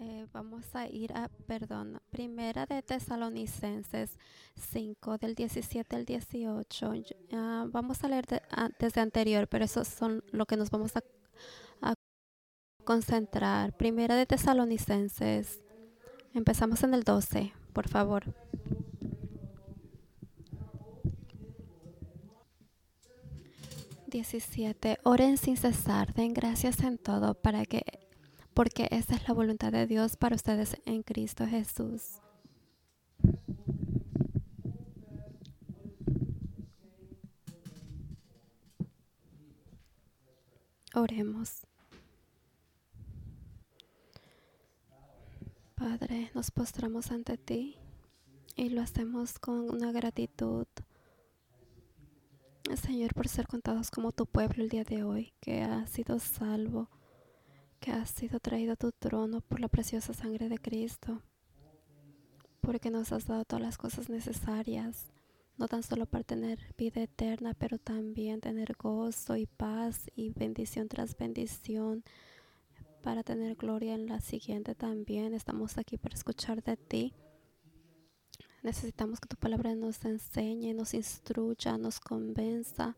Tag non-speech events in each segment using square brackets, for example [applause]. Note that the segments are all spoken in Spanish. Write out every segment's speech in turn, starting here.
Eh, vamos a ir a, perdón, primera de Tesalonicenses 5 del 17 al 18. Uh, vamos a leer de, uh, desde anterior, pero eso son lo que nos vamos a, a concentrar. Primera de Tesalonicenses. Empezamos en el 12, por favor. Diecisiete. Oren sin cesar, den gracias en todo para que porque esa es la voluntad de Dios para ustedes en Cristo Jesús. Oremos. Padre, nos postramos ante ti y lo hacemos con una gratitud. Señor, por ser contados como tu pueblo el día de hoy, que ha sido salvo que has sido traído a tu trono por la preciosa sangre de Cristo, porque nos has dado todas las cosas necesarias, no tan solo para tener vida eterna, pero también tener gozo y paz y bendición tras bendición, para tener gloria en la siguiente también. Estamos aquí para escuchar de ti. Necesitamos que tu palabra nos enseñe, nos instruya, nos convenza,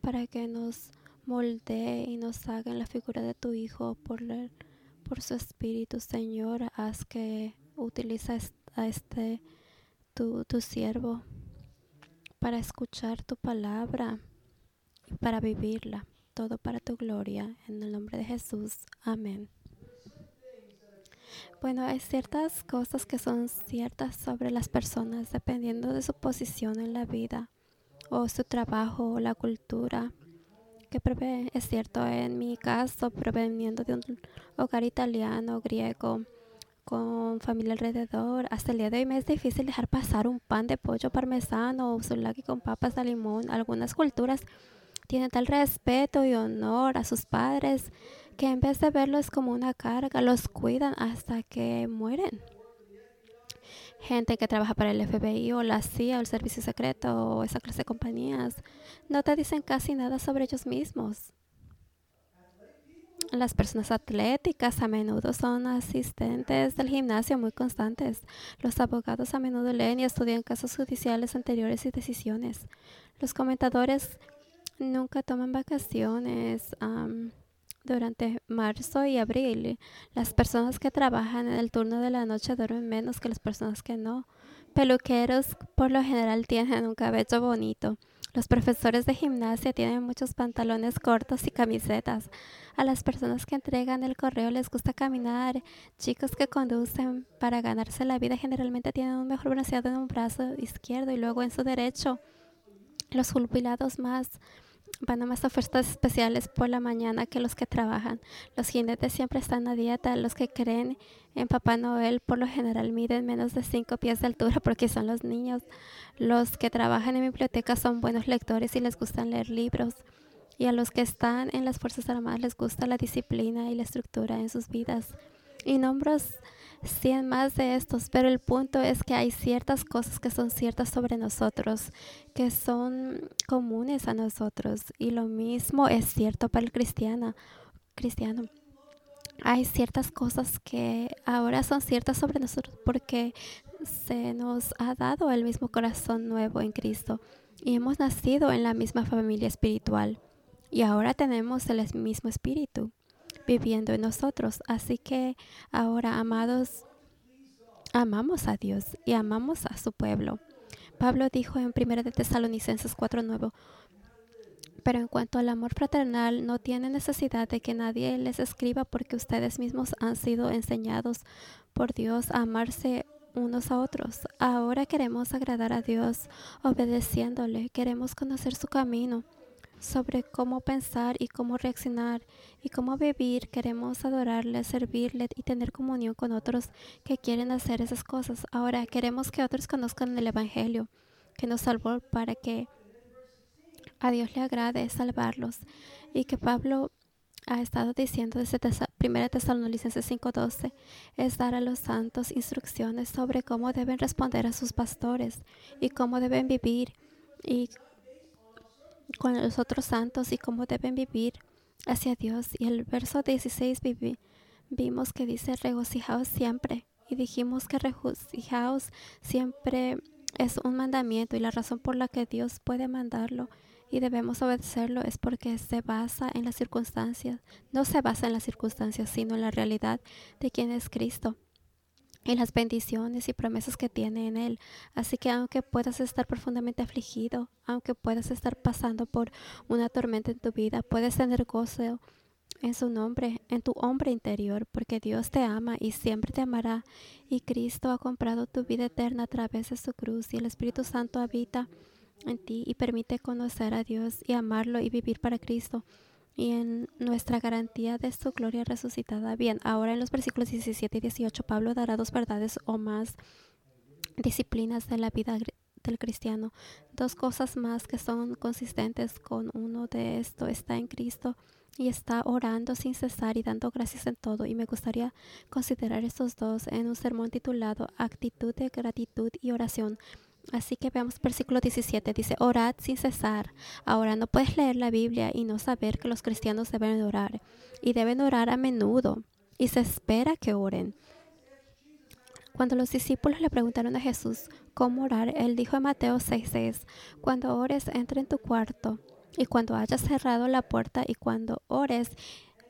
para que nos moldee y nos haga en la figura de tu Hijo por, el, por su Espíritu, Señor. Haz que utiliza a este tu, tu siervo para escuchar tu palabra y para vivirla. Todo para tu gloria. En el nombre de Jesús. Amén. Bueno, hay ciertas cosas que son ciertas sobre las personas dependiendo de su posición en la vida o su trabajo o la cultura que es cierto, en mi caso, proveniendo de un hogar italiano, griego, con familia alrededor, hasta el día de hoy me es difícil dejar pasar un pan de pollo parmesano o souvlaki con papas de limón. Algunas culturas tienen tal respeto y honor a sus padres que en vez de verlos como una carga, los cuidan hasta que mueren gente que trabaja para el FBI o la CIA o el servicio secreto o esa clase de compañías no te dicen casi nada sobre ellos mismos. Las personas atléticas a menudo son asistentes del gimnasio muy constantes. Los abogados a menudo leen y estudian casos judiciales anteriores y decisiones. Los comentadores nunca toman vacaciones. Durante marzo y abril. Las personas que trabajan en el turno de la noche duermen menos que las personas que no. Peluqueros por lo general tienen un cabello bonito. Los profesores de gimnasia tienen muchos pantalones cortos y camisetas. A las personas que entregan el correo les gusta caminar. Chicos que conducen para ganarse la vida generalmente tienen un mejor bronceado en un brazo izquierdo y luego en su derecho. Los jubilados más van a más ofertas especiales por la mañana que los que trabajan. Los jinetes siempre están a dieta. Los que creen en Papá Noel por lo general miden menos de 5 pies de altura porque son los niños. Los que trabajan en biblioteca son buenos lectores y les gustan leer libros. Y a los que están en las Fuerzas Armadas les gusta la disciplina y la estructura en sus vidas. Y nombres 100 más de estos, pero el punto es que hay ciertas cosas que son ciertas sobre nosotros, que son comunes a nosotros, y lo mismo es cierto para el cristiano. cristiano. Hay ciertas cosas que ahora son ciertas sobre nosotros porque se nos ha dado el mismo corazón nuevo en Cristo y hemos nacido en la misma familia espiritual y ahora tenemos el mismo espíritu viviendo en nosotros. Así que ahora, amados, amamos a Dios y amamos a su pueblo. Pablo dijo en 1 de Tesalonicenses 4:9, pero en cuanto al amor fraternal, no tiene necesidad de que nadie les escriba porque ustedes mismos han sido enseñados por Dios a amarse unos a otros. Ahora queremos agradar a Dios obedeciéndole, queremos conocer su camino sobre cómo pensar y cómo reaccionar y cómo vivir. Queremos adorarle, servirle y tener comunión con otros que quieren hacer esas cosas. Ahora queremos que otros conozcan el Evangelio que nos salvó para que a Dios le agrade salvarlos. Y que Pablo ha estado diciendo desde 1 Tesalonicenses 5:12 es dar a los santos instrucciones sobre cómo deben responder a sus pastores y cómo deben vivir y con los otros santos y cómo deben vivir hacia Dios. Y el verso 16 vimos que dice regocijaos siempre y dijimos que regocijaos siempre es un mandamiento y la razón por la que Dios puede mandarlo y debemos obedecerlo es porque se basa en las circunstancias, no se basa en las circunstancias, sino en la realidad de quién es Cristo y las bendiciones y promesas que tiene en Él. Así que aunque puedas estar profundamente afligido, aunque puedas estar pasando por una tormenta en tu vida, puedes tener gozo en su nombre, en tu hombre interior, porque Dios te ama y siempre te amará. Y Cristo ha comprado tu vida eterna a través de su cruz y el Espíritu Santo habita en ti y permite conocer a Dios y amarlo y vivir para Cristo y en nuestra garantía de su gloria resucitada. Bien, ahora en los versículos 17 y 18 Pablo dará dos verdades o más disciplinas de la vida del cristiano. Dos cosas más que son consistentes con uno de esto está en Cristo y está orando sin cesar y dando gracias en todo. Y me gustaría considerar estos dos en un sermón titulado Actitud de gratitud y oración. Así que veamos versículo 17. Dice, orad sin cesar. Ahora no puedes leer la Biblia y no saber que los cristianos deben orar. Y deben orar a menudo. Y se espera que oren. Cuando los discípulos le preguntaron a Jesús cómo orar, él dijo en Mateo 6:6, cuando ores, entra en tu cuarto. Y cuando hayas cerrado la puerta y cuando ores,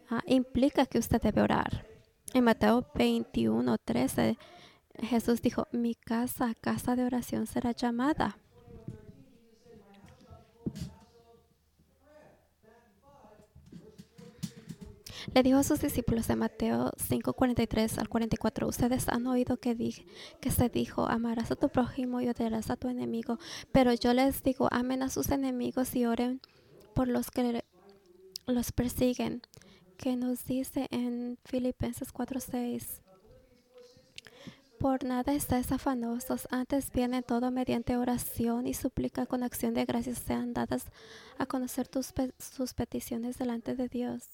ah, implica que usted debe orar. En Mateo 21:13 Jesús dijo, mi casa, casa de oración será llamada. Le dijo a sus discípulos de Mateo 5, 43 al 44, ustedes han oído que, que se dijo, amarás a tu prójimo y odiarás a tu enemigo, pero yo les digo, amen a sus enemigos y oren por los que los persiguen, que nos dice en Filipenses 4, 6. Por nada estáis afanosos, antes viene todo mediante oración y súplica con acción de gracias sean dadas a conocer tus sus peticiones delante de Dios.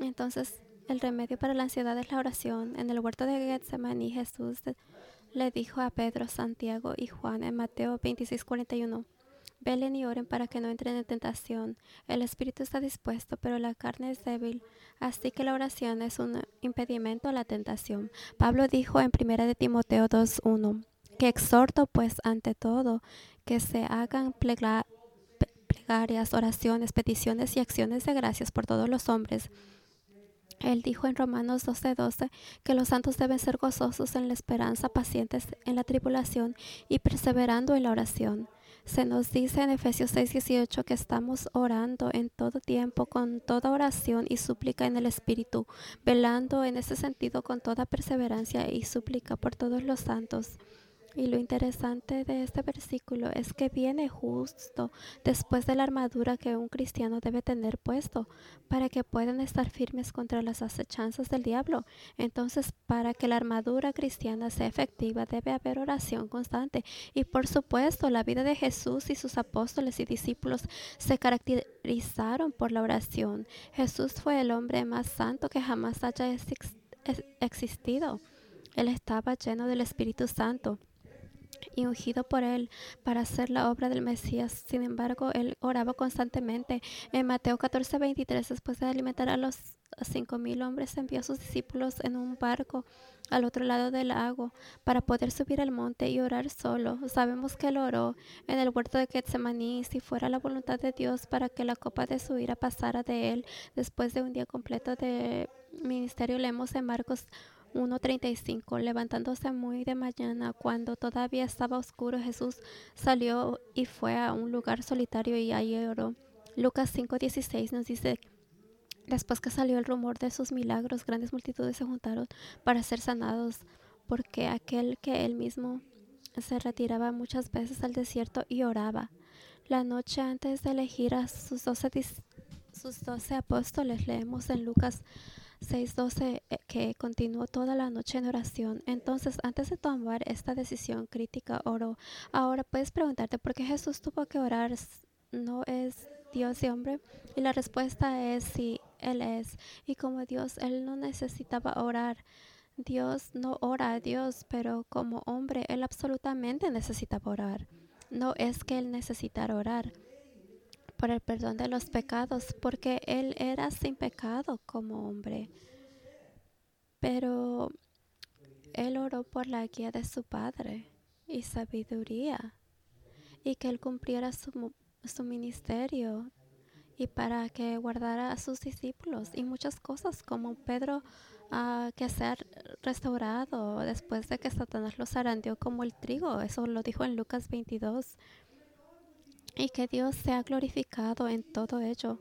Entonces, el remedio para la ansiedad es la oración. En el huerto de Getsemaní, Jesús le dijo a Pedro, Santiago y Juan en Mateo 26, 41. Velen y oren para que no entren en tentación. El espíritu está dispuesto, pero la carne es débil. Así que la oración es un impedimento a la tentación. Pablo dijo en 1 de Timoteo 2.1 que exhorto pues ante todo que se hagan plegarias, oraciones, peticiones y acciones de gracias por todos los hombres. Él dijo en Romanos 12:12 que los santos deben ser gozosos en la esperanza, pacientes en la tribulación y perseverando en la oración. Se nos dice en Efesios 6:18 que estamos orando en todo tiempo con toda oración y súplica en el Espíritu, velando en ese sentido con toda perseverancia y súplica por todos los santos. Y lo interesante de este versículo es que viene justo después de la armadura que un cristiano debe tener puesto para que puedan estar firmes contra las acechanzas del diablo. Entonces, para que la armadura cristiana sea efectiva, debe haber oración constante. Y por supuesto, la vida de Jesús y sus apóstoles y discípulos se caracterizaron por la oración. Jesús fue el hombre más santo que jamás haya existido. Él estaba lleno del Espíritu Santo y ungido por él para hacer la obra del Mesías. Sin embargo, él oraba constantemente. En Mateo 14, 23, después de alimentar a los cinco mil hombres, envió a sus discípulos en un barco al otro lado del lago para poder subir al monte y orar solo. Sabemos que él oró en el huerto de Getsemaní si fuera la voluntad de Dios para que la copa de su ira pasara de él después de un día completo de ministerio. Leemos en Marcos 1.35 Levantándose muy de mañana, cuando todavía estaba oscuro, Jesús salió y fue a un lugar solitario y allí oró. Lucas 5.16 nos dice, después que salió el rumor de sus milagros, grandes multitudes se juntaron para ser sanados, porque aquel que él mismo se retiraba muchas veces al desierto y oraba. La noche antes de elegir a sus doce, sus doce apóstoles, leemos en Lucas 6.12 eh, que continuó toda la noche en oración. Entonces, antes de tomar esta decisión crítica, oró. Ahora puedes preguntarte por qué Jesús tuvo que orar. ¿No es Dios y hombre? Y la respuesta es sí, Él es. Y como Dios, Él no necesitaba orar. Dios no ora a Dios, pero como hombre, Él absolutamente necesitaba orar. No es que Él necesitara orar por el perdón de los pecados, porque Él era sin pecado como hombre. Pero Él oró por la guía de su Padre y sabiduría, y que Él cumpliera su, su ministerio y para que guardara a sus discípulos y muchas cosas como Pedro uh, que ser restaurado después de que Satanás los arandeó como el trigo. Eso lo dijo en Lucas 22. Y que Dios sea glorificado en todo ello.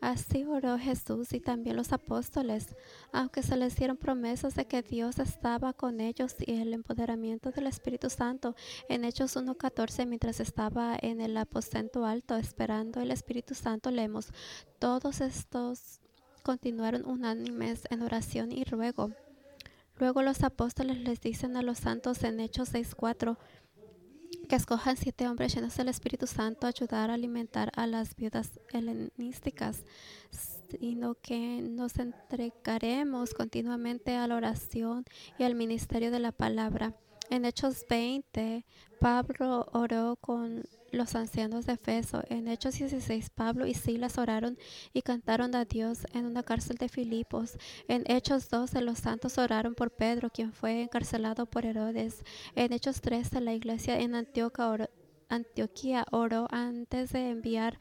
Así oró Jesús y también los apóstoles, aunque se les dieron promesas de que Dios estaba con ellos y el empoderamiento del Espíritu Santo. En Hechos 1.14, mientras estaba en el aposento alto esperando el Espíritu Santo, leemos, todos estos continuaron unánimes en oración y ruego. Luego los apóstoles les dicen a los santos en Hechos 6.4, escojan siete hombres llenos del Espíritu Santo a ayudar a alimentar a las viudas helenísticas, sino que nos entregaremos continuamente a la oración y al ministerio de la palabra. En Hechos 20, Pablo oró con los ancianos de Efeso. En Hechos 16, Pablo y Silas oraron y cantaron a Dios en una cárcel de Filipos. En Hechos 12, los santos oraron por Pedro, quien fue encarcelado por Herodes. En Hechos 13, la iglesia en Antioquía oró antes de enviar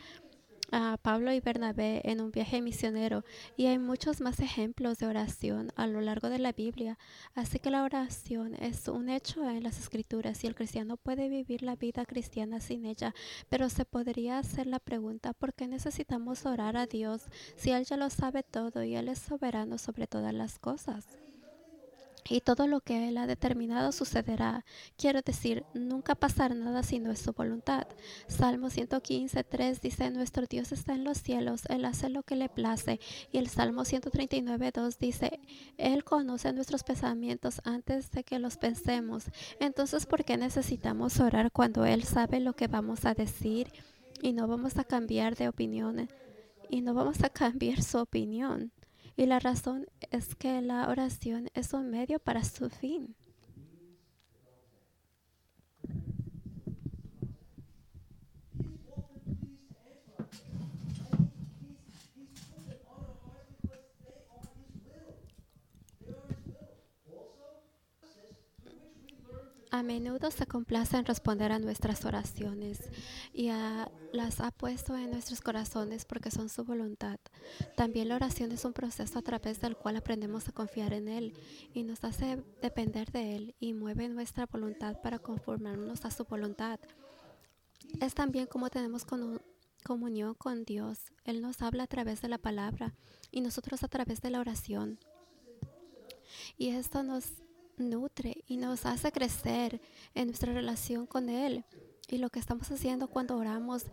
Pablo y Bernabé en un viaje misionero y hay muchos más ejemplos de oración a lo largo de la Biblia. Así que la oración es un hecho en las escrituras y el cristiano puede vivir la vida cristiana sin ella, pero se podría hacer la pregunta ¿por qué necesitamos orar a Dios si Él ya lo sabe todo y Él es soberano sobre todas las cosas? Y todo lo que Él ha determinado sucederá. Quiero decir, nunca pasará nada si no es su voluntad. Salmo 115, 3 dice, nuestro Dios está en los cielos, Él hace lo que le place. Y el Salmo 139, 2 dice, Él conoce nuestros pensamientos antes de que los pensemos. Entonces, ¿por qué necesitamos orar cuando Él sabe lo que vamos a decir y no vamos a cambiar de opinión? Y no vamos a cambiar su opinión. Y la razón es que la oración es un medio para su fin. A menudo se complace en responder a nuestras oraciones y las ha puesto en nuestros corazones porque son su voluntad. También la oración es un proceso a través del cual aprendemos a confiar en Él y nos hace depender de Él y mueve nuestra voluntad para conformarnos a su voluntad. Es también como tenemos comunión con Dios. Él nos habla a través de la palabra y nosotros a través de la oración. Y esto nos nutre y nos hace crecer en nuestra relación con Él. Y lo que estamos haciendo cuando oramos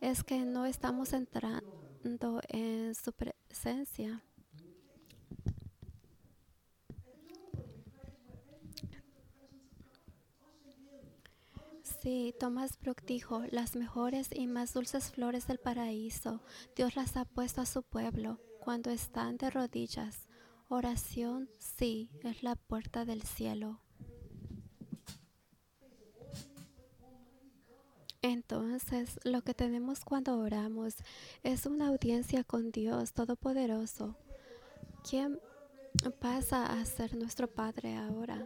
es que no estamos entrando en su presencia. Sí, Thomas Brook dijo, las mejores y más dulces flores del paraíso, Dios las ha puesto a su pueblo cuando están de rodillas Oración, sí, es la puerta del cielo. Entonces, lo que tenemos cuando oramos es una audiencia con Dios Todopoderoso, ¿Quién pasa a ser nuestro Padre ahora.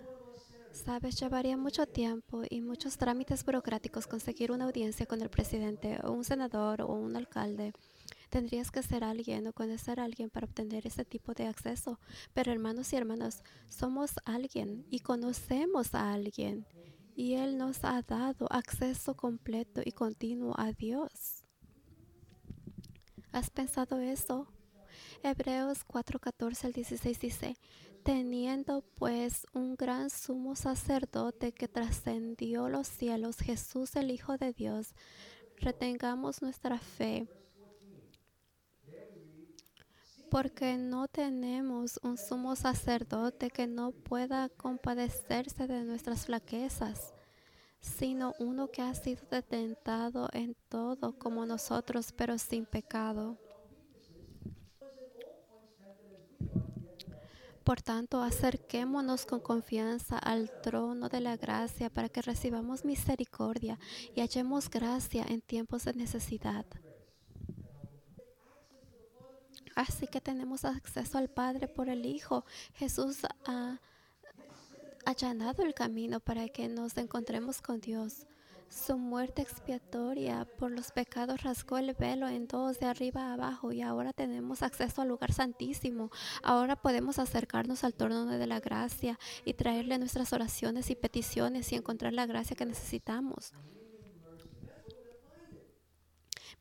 Sabes, llevaría mucho tiempo y muchos trámites burocráticos conseguir una audiencia con el presidente o un senador o un alcalde Tendrías que ser alguien o conocer a alguien para obtener ese tipo de acceso. Pero hermanos y hermanas, somos alguien y conocemos a alguien. Y Él nos ha dado acceso completo y continuo a Dios. ¿Has pensado eso? Hebreos 4:14 al 16 dice, teniendo pues un gran sumo sacerdote que trascendió los cielos, Jesús el Hijo de Dios, retengamos nuestra fe porque no tenemos un sumo sacerdote que no pueda compadecerse de nuestras flaquezas, sino uno que ha sido detentado en todo como nosotros, pero sin pecado. Por tanto, acerquémonos con confianza al trono de la gracia para que recibamos misericordia y hallemos gracia en tiempos de necesidad. Así que tenemos acceso al Padre por el Hijo. Jesús ha allanado el camino para que nos encontremos con Dios. Su muerte expiatoria por los pecados rasgó el velo en todos de arriba a abajo y ahora tenemos acceso al lugar santísimo. Ahora podemos acercarnos al trono de la gracia y traerle nuestras oraciones y peticiones y encontrar la gracia que necesitamos.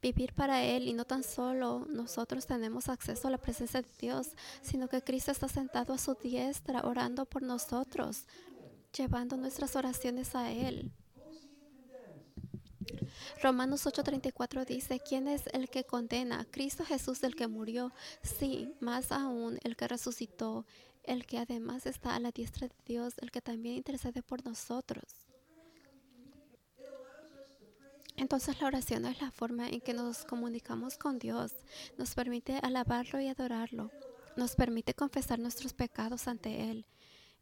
Vivir para Él y no tan solo nosotros tenemos acceso a la presencia de Dios, sino que Cristo está sentado a su diestra orando por nosotros, llevando nuestras oraciones a Él. Romanos 8:34 dice, ¿quién es el que condena? Cristo Jesús el que murió, sí, más aún el que resucitó, el que además está a la diestra de Dios, el que también intercede por nosotros. Entonces la oración es la forma en que nos comunicamos con Dios, nos permite alabarlo y adorarlo, nos permite confesar nuestros pecados ante Él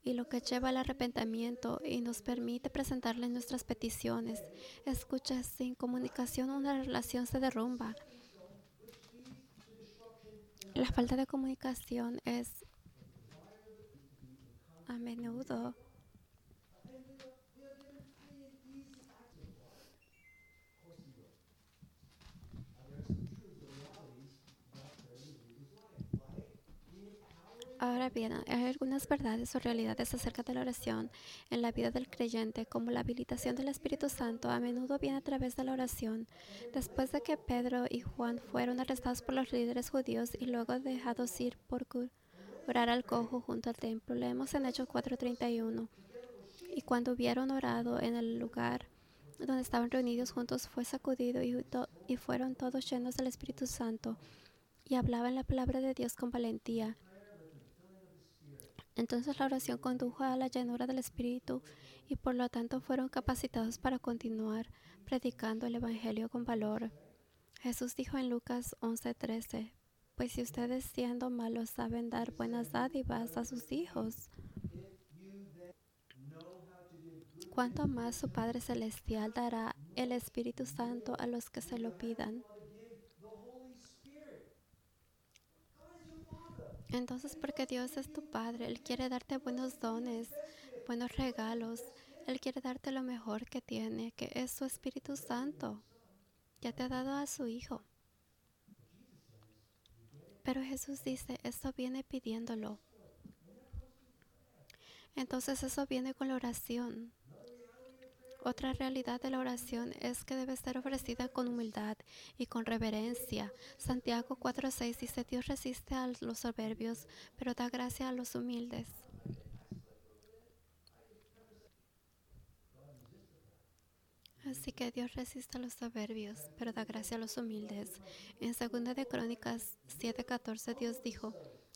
y lo que lleva al arrepentimiento y nos permite presentarle nuestras peticiones. Escucha, sin comunicación una relación se derrumba. La falta de comunicación es a menudo Ahora bien, hay algunas verdades o realidades acerca de la oración en la vida del creyente, como la habilitación del Espíritu Santo, a menudo viene a través de la oración. Después de que Pedro y Juan fueron arrestados por los líderes judíos y luego dejados ir por curar al cojo junto al templo, leemos en Hechos 4:31. Y cuando hubieron orado en el lugar donde estaban reunidos juntos, fue sacudido y, y fueron todos llenos del Espíritu Santo y hablaban la palabra de Dios con valentía. Entonces la oración condujo a la llanura del Espíritu y por lo tanto fueron capacitados para continuar predicando el Evangelio con valor. Jesús dijo en Lucas 11:13, pues si ustedes siendo malos saben dar buenas dádivas a sus hijos, ¿cuánto más su Padre Celestial dará el Espíritu Santo a los que se lo pidan? Entonces, porque Dios es tu Padre, Él quiere darte buenos dones, buenos regalos. Él quiere darte lo mejor que tiene, que es su Espíritu Santo. Ya te ha dado a su Hijo. Pero Jesús dice, esto viene pidiéndolo. Entonces eso viene con la oración. Otra realidad de la oración es que debe ser ofrecida con humildad y con reverencia. Santiago 4:6 dice, Dios resiste a los soberbios, pero da gracia a los humildes. Así que Dios resiste a los soberbios, pero da gracia a los humildes. En 2 de Crónicas 7:14 Dios dijo,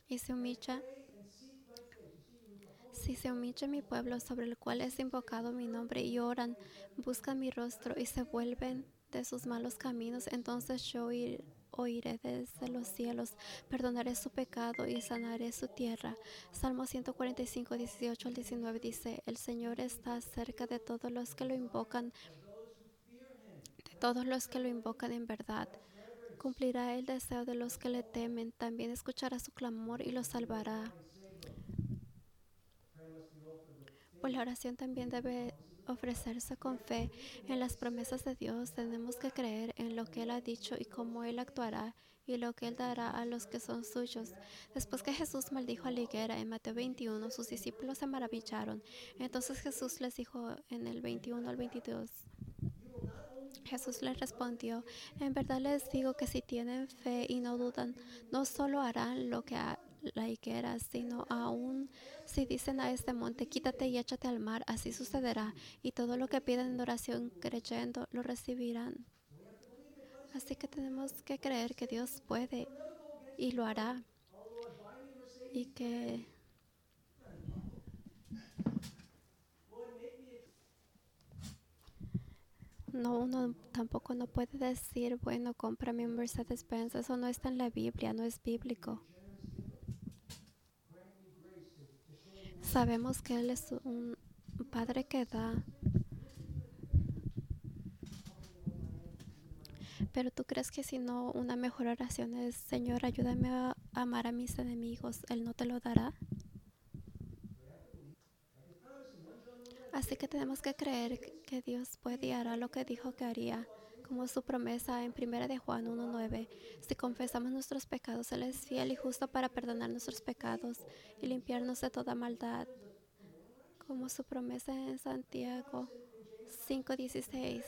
y se humilla si se humilla mi pueblo sobre el cual es invocado mi nombre y oran, buscan mi rostro y se vuelven de sus malos caminos, entonces yo oiré desde los cielos, perdonaré su pecado y sanaré su tierra. Salmo 145, 18 al 19 dice, el Señor está cerca de todos los que lo invocan, de todos los que lo invocan en verdad. Cumplirá el deseo de los que le temen, también escuchará su clamor y los salvará. Pues la oración también debe ofrecerse con fe en las promesas de Dios. Tenemos que creer en lo que Él ha dicho y cómo Él actuará y lo que Él dará a los que son suyos. Después que Jesús maldijo a la higuera en Mateo 21, sus discípulos se maravillaron. Entonces Jesús les dijo en el 21 al 22. Jesús les respondió, en verdad les digo que si tienen fe y no dudan, no solo harán lo que la higuera, sino aún si dicen a este monte, quítate y échate al mar, así sucederá, y todo lo que piden en oración creyendo, lo recibirán. Así que tenemos que creer que Dios puede y lo hará. Y que no, uno tampoco no puede decir, bueno, cómprame un Mercedes-Benz. Eso no está en la Biblia, no es bíblico. Sabemos que Él es un Padre que da. Pero tú crees que si no, una mejor oración es, Señor, ayúdame a amar a mis enemigos, Él no te lo dará. Así que tenemos que creer que Dios puede y hará lo que dijo que haría, como su promesa en 1 de Juan 1.9. Si confesamos nuestros pecados, Él es fiel y justo para perdonar nuestros pecados y limpiarnos de toda maldad, como su promesa en Santiago 5.16.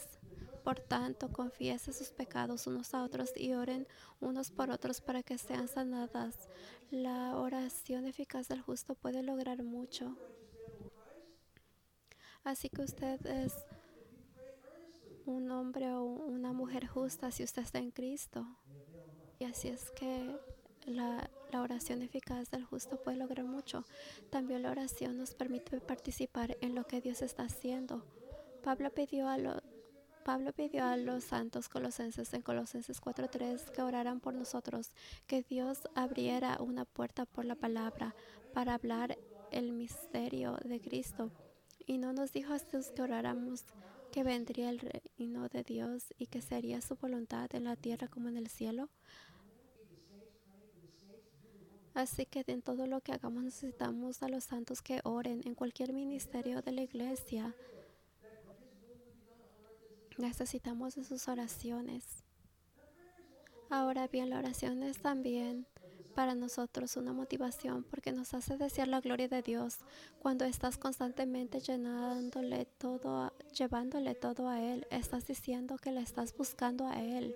Por tanto, confiese sus pecados unos a otros y oren unos por otros para que sean sanadas. La oración eficaz del justo puede lograr mucho. Así que usted es un hombre o una mujer justa si usted está en Cristo. Y así es que la, la, oración eficaz del justo puede lograr mucho. También la oración nos permite participar en lo que Dios está haciendo. Pablo pidió a, lo, Pablo pidió a los santos colosenses en Colosenses 4.3 que oraran por nosotros, que Dios abriera una puerta por la palabra para hablar el misterio de Cristo y no nos dijo a Jesús que oráramos que vendría el reino de Dios y que sería su voluntad en la tierra como en el cielo. Así que en todo lo que hagamos necesitamos a los santos que oren en cualquier ministerio de la iglesia. Necesitamos de sus oraciones. Ahora bien, la oración es también para nosotros una motivación porque nos hace desear la gloria de Dios cuando estás constantemente llenándole todo, llevándole todo a Él. Estás diciendo que le estás buscando a Él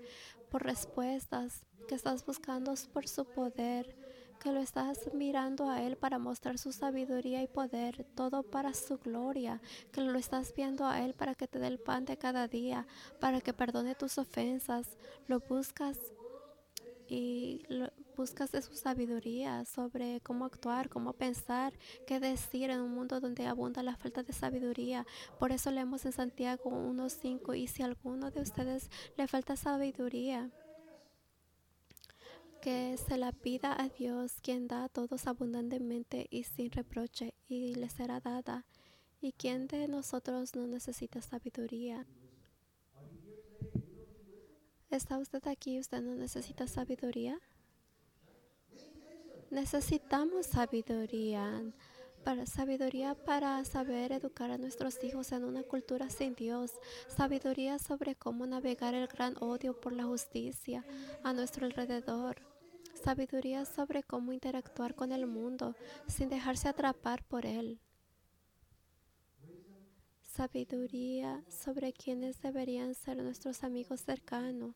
por respuestas, que estás buscando por su poder, que lo estás mirando a Él para mostrar su sabiduría y poder, todo para su gloria, que lo estás viendo a Él para que te dé el pan de cada día, para que perdone tus ofensas, lo buscas y lo, buscas de su sabiduría sobre cómo actuar, cómo pensar, qué decir en un mundo donde abunda la falta de sabiduría. Por eso leemos en Santiago 1.5 y si a alguno de ustedes le falta sabiduría, que se la pida a Dios, quien da a todos abundantemente y sin reproche, y le será dada. ¿Y quién de nosotros no necesita sabiduría? ¿Está usted aquí usted no necesita sabiduría? Necesitamos sabiduría, para sabiduría para saber educar a nuestros hijos en una cultura sin Dios, sabiduría sobre cómo navegar el gran odio por la justicia a nuestro alrededor, sabiduría sobre cómo interactuar con el mundo sin dejarse atrapar por él. Sabiduría sobre quienes deberían ser nuestros amigos cercanos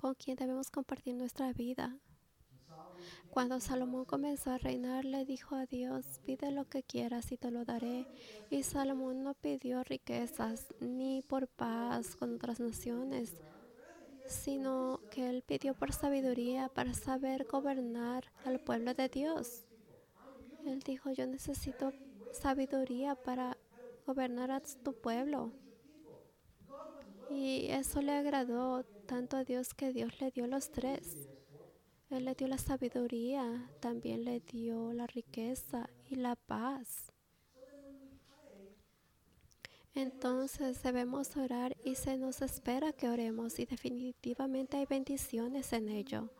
con quien debemos compartir nuestra vida. Cuando Salomón comenzó a reinar, le dijo a Dios, pide lo que quieras y te lo daré. Y Salomón no pidió riquezas ni por paz con otras naciones, sino que él pidió por sabiduría para saber gobernar al pueblo de Dios. Él dijo, yo necesito sabiduría para gobernar a tu pueblo. Y eso le agradó tanto a Dios que Dios le dio los tres. Él le dio la sabiduría, también le dio la riqueza y la paz. Entonces debemos orar y se nos espera que oremos y definitivamente hay bendiciones en ello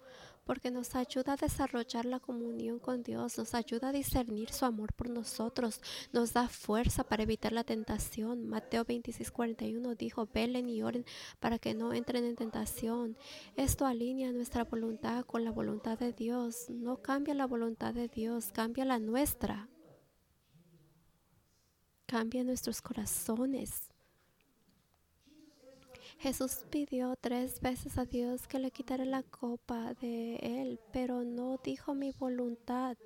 porque nos ayuda a desarrollar la comunión con Dios, nos ayuda a discernir su amor por nosotros, nos da fuerza para evitar la tentación. Mateo 26, 41 dijo, velen y oren para que no entren en tentación. Esto alinea nuestra voluntad con la voluntad de Dios. No cambia la voluntad de Dios, cambia la nuestra. Cambia nuestros corazones. Jesús pidió tres veces a Dios que le quitara la copa de él, pero no dijo mi voluntad,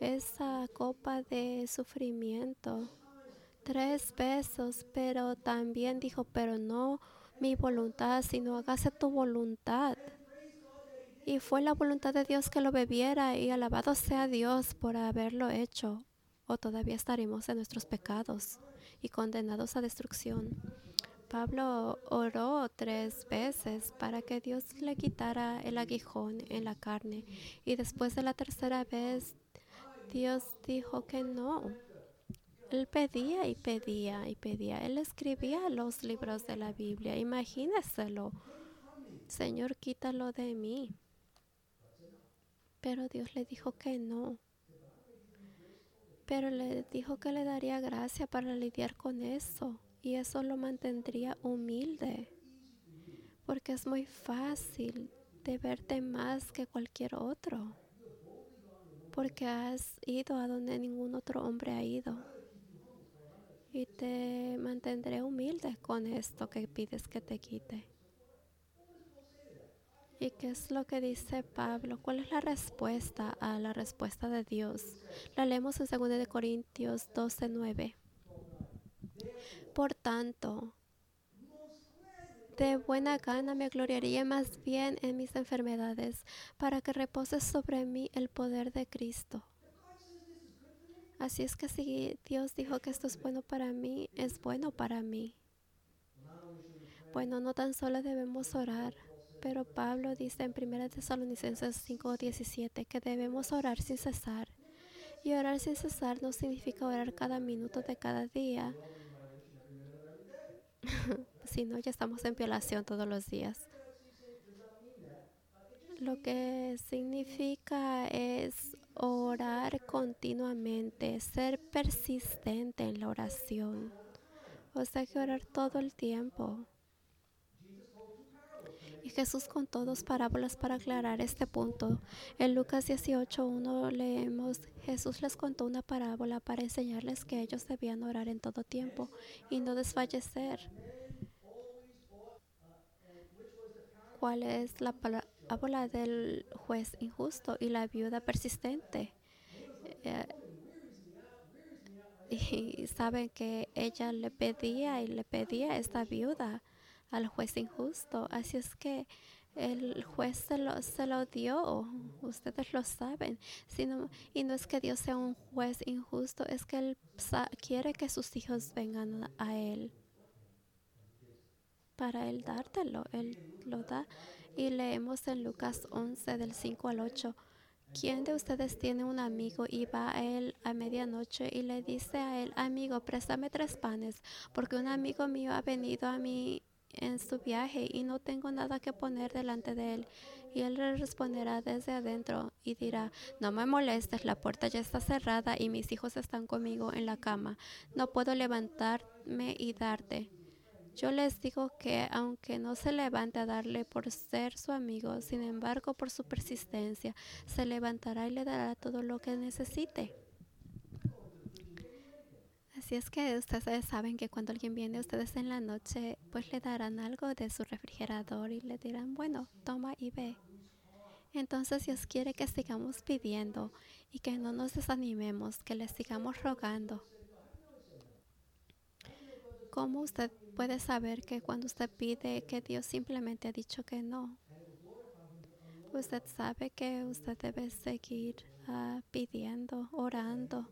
esa copa de sufrimiento. Tres veces, pero también dijo, pero no mi voluntad, sino hágase tu voluntad. Y fue la voluntad de Dios que lo bebiera y alabado sea Dios por haberlo hecho. O todavía estaremos en nuestros pecados y condenados a destrucción. Pablo oró tres veces para que Dios le quitara el aguijón en la carne y después de la tercera vez Dios dijo que no. Él pedía y pedía y pedía. Él escribía los libros de la Biblia. Imagíneselo. Señor, quítalo de mí. Pero Dios le dijo que no. Pero le dijo que le daría gracia para lidiar con eso. Y eso lo mantendría humilde. Porque es muy fácil de verte más que cualquier otro. Porque has ido a donde ningún otro hombre ha ido. Y te mantendré humilde con esto que pides que te quite. ¿Y qué es lo que dice Pablo? ¿Cuál es la respuesta a la respuesta de Dios? La leemos en 2 de Corintios 12, 9. Por tanto, de buena gana me gloriaría más bien en mis enfermedades, para que repose sobre mí el poder de Cristo. Así es que si Dios dijo que esto es bueno para mí, es bueno para mí. Bueno, no tan solo debemos orar, pero Pablo dice en 1 Tesalonicenses 5:17 que debemos orar sin cesar. Y orar sin cesar no significa orar cada minuto de cada día, [laughs] si no, ya estamos en violación todos los días. Lo que significa es orar continuamente, ser persistente en la oración. O sea que orar todo el tiempo. Y Jesús contó dos parábolas para aclarar este punto. En Lucas 18.1 leemos, Jesús les contó una parábola para enseñarles que ellos debían orar en todo tiempo y no desfallecer. ¿Cuál es la parábola del juez injusto y la viuda persistente? Eh, y saben que ella le pedía y le pedía a esta viuda al juez injusto. Así es que el juez se lo, se lo dio, ustedes lo saben. Sino, y no es que Dios sea un juez injusto, es que Él quiere que sus hijos vengan a Él. Para Él dártelo, Él lo da. Y leemos en Lucas 11 del 5 al 8. ¿Quién de ustedes tiene un amigo y va a él a medianoche y le dice a él, amigo, préstame tres panes, porque un amigo mío ha venido a mí en su viaje y no tengo nada que poner delante de él. Y él le responderá desde adentro y dirá, no me molestes, la puerta ya está cerrada y mis hijos están conmigo en la cama. No puedo levantarme y darte. Yo les digo que aunque no se levante a darle por ser su amigo, sin embargo por su persistencia, se levantará y le dará todo lo que necesite. Así es que ustedes saben que cuando alguien viene a ustedes en la noche, pues le darán algo de su refrigerador y le dirán, bueno, toma y ve. Entonces Dios quiere que sigamos pidiendo y que no nos desanimemos, que le sigamos rogando. ¿Cómo usted puede saber que cuando usted pide que Dios simplemente ha dicho que no? Usted sabe que usted debe seguir uh, pidiendo, orando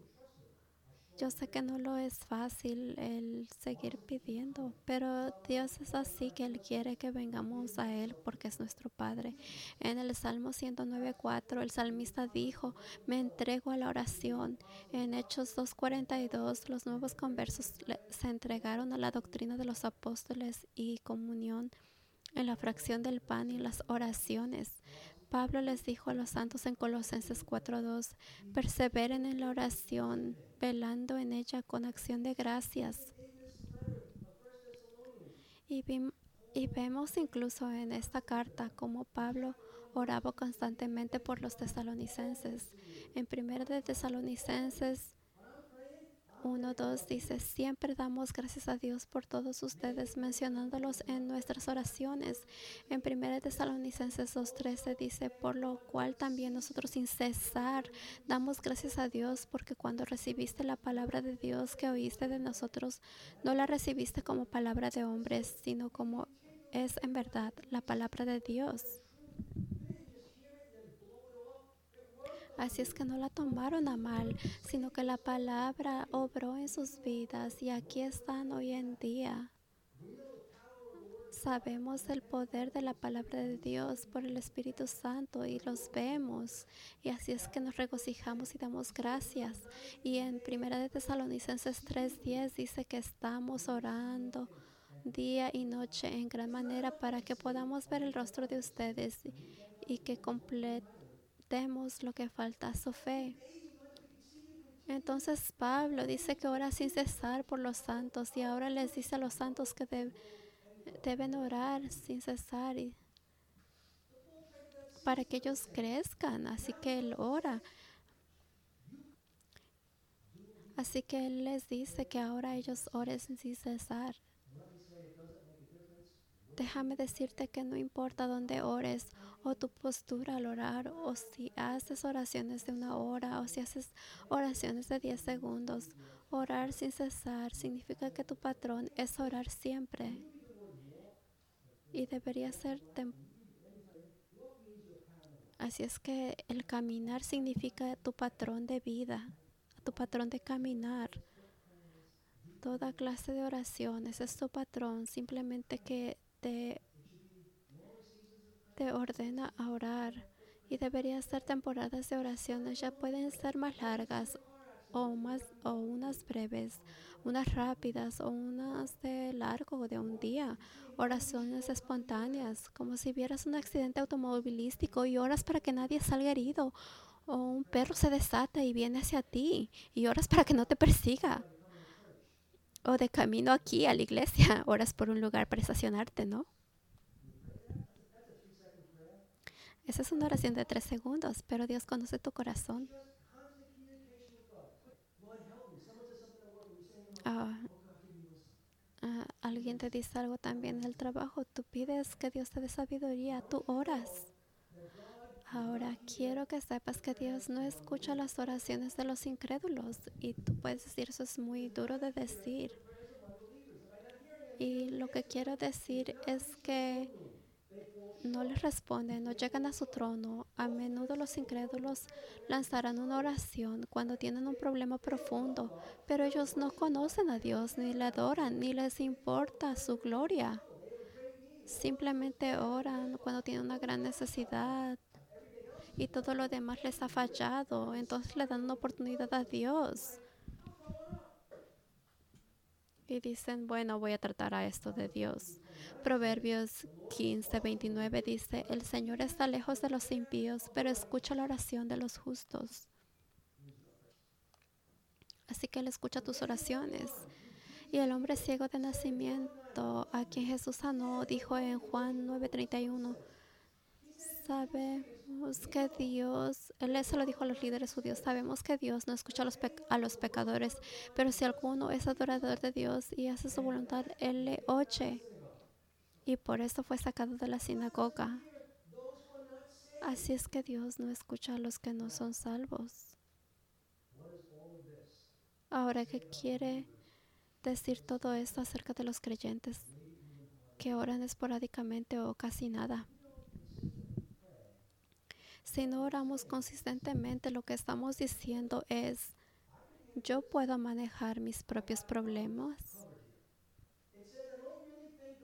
yo sé que no lo es fácil el seguir pidiendo, pero Dios es así que Él quiere que vengamos a Él porque es nuestro Padre. En el Salmo 109.4 el salmista dijo, me entrego a la oración. En Hechos 2.42 los nuevos conversos se entregaron a la doctrina de los apóstoles y comunión en la fracción del pan y las oraciones. Pablo les dijo a los santos en Colosenses 4:2, perseveren en la oración, velando en ella con acción de gracias. Y, y vemos incluso en esta carta cómo Pablo oraba constantemente por los tesalonicenses. En 1 de Tesalonicenses 1, 2 dice, siempre damos gracias a Dios por todos ustedes, mencionándolos en nuestras oraciones. En 1 Tesalonicenses 2.13 dice, por lo cual también nosotros sin cesar damos gracias a Dios, porque cuando recibiste la palabra de Dios que oíste de nosotros, no la recibiste como palabra de hombres, sino como es en verdad la palabra de Dios. Así es que no la tomaron a mal, sino que la palabra obró en sus vidas y aquí están hoy en día. Sabemos el poder de la palabra de Dios por el Espíritu Santo y los vemos. Y así es que nos regocijamos y damos gracias. Y en Primera de Tesalonicenses 3:10 dice que estamos orando día y noche en gran manera para que podamos ver el rostro de ustedes y que complete lo que falta a su fe. Entonces Pablo dice que ora sin cesar por los santos y ahora les dice a los santos que deben orar sin cesar y para que ellos crezcan. Así que él ora. Así que él les dice que ahora ellos oren sin cesar. Déjame decirte que no importa dónde ores o tu postura al orar o si haces oraciones de una hora o si haces oraciones de 10 segundos, orar sin cesar significa que tu patrón es orar siempre y debería ser Así es que el caminar significa tu patrón de vida, tu patrón de caminar. Toda clase de oraciones es tu patrón, simplemente que te, ordena a orar. Y debería ser temporadas de oraciones, ya pueden ser más largas o, más, o unas breves, unas rápidas o unas de largo, de un día, oraciones espontáneas, como si vieras un accidente automovilístico y oras para que nadie salga herido, o un perro se desata y viene hacia ti y oras para que no te persiga. O de camino aquí a la iglesia, [laughs] oras por un lugar para estacionarte, ¿no? Esa es una oración de tres segundos, pero Dios conoce tu corazón. Ah, ah, alguien te dice algo también en el trabajo, tú pides que Dios te dé sabiduría, tú oras. Ahora quiero que sepas que Dios no escucha las oraciones de los incrédulos y tú puedes decir eso es muy duro de decir. Y lo que quiero decir es que no les responden, no llegan a su trono. A menudo los incrédulos lanzarán una oración cuando tienen un problema profundo, pero ellos no conocen a Dios, ni le adoran, ni les importa su gloria. Simplemente oran cuando tienen una gran necesidad y todo lo demás les ha fallado. Entonces le dan una oportunidad a Dios y dicen, bueno, voy a tratar a esto de Dios. Proverbios 15, 29 dice, el Señor está lejos de los impíos, pero escucha la oración de los justos. Así que Él escucha tus oraciones. Y el hombre ciego de nacimiento, a quien Jesús sanó, dijo en Juan 9:31, sabemos que Dios, Él se lo dijo a los líderes judíos, sabemos que Dios no escucha a los, a los pecadores, pero si alguno es adorador de Dios y hace su voluntad, Él le oye. Y por eso fue sacado de la sinagoga. Así es que Dios no escucha a los que no son salvos. Ahora, ¿qué quiere decir todo esto acerca de los creyentes que oran esporádicamente o casi nada? Si no oramos consistentemente, lo que estamos diciendo es, yo puedo manejar mis propios problemas.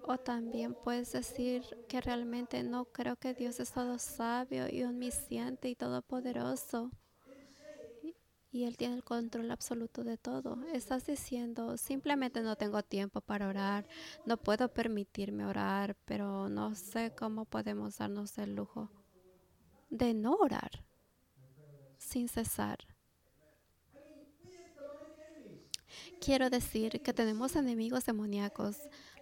O también puedes decir que realmente no creo que Dios es todo sabio y omnisciente y todopoderoso. Y Él tiene el control absoluto de todo. Estás diciendo, simplemente no tengo tiempo para orar, no puedo permitirme orar, pero no sé cómo podemos darnos el lujo de no orar sin cesar. Quiero decir que tenemos enemigos demoníacos.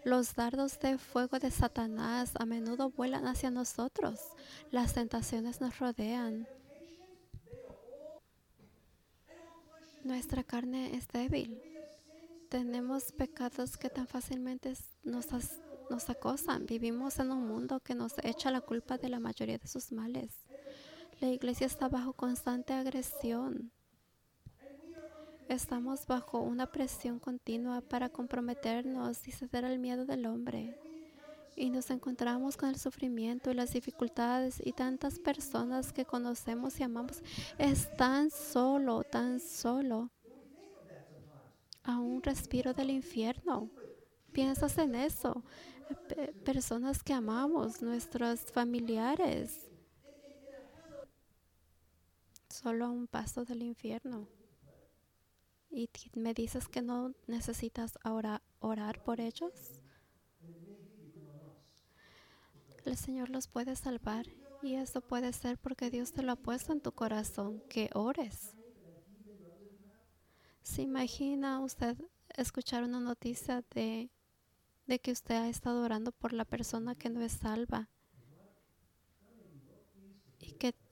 Los dardos de fuego de Satanás a menudo vuelan hacia nosotros. Las tentaciones nos rodean. Nuestra carne es débil. Tenemos pecados que tan fácilmente nos, nos acosan. Vivimos en un mundo que nos echa la culpa de la mayoría de sus males. La iglesia está bajo constante agresión. Estamos bajo una presión continua para comprometernos y ceder al miedo del hombre. Y nos encontramos con el sufrimiento y las dificultades y tantas personas que conocemos y amamos. Es tan solo, tan solo. A un respiro del infierno. Piensas en eso. personas que amamos, nuestros familiares solo a un paso del infierno. Y me dices que no necesitas ahora orar por ellos. El Señor los puede salvar Y eso puede ser porque Dios te lo ha puesto en tu corazón, que ores. ¿Se imagina usted escuchar una noticia de, de que usted ha estado orando por la persona que no es salva?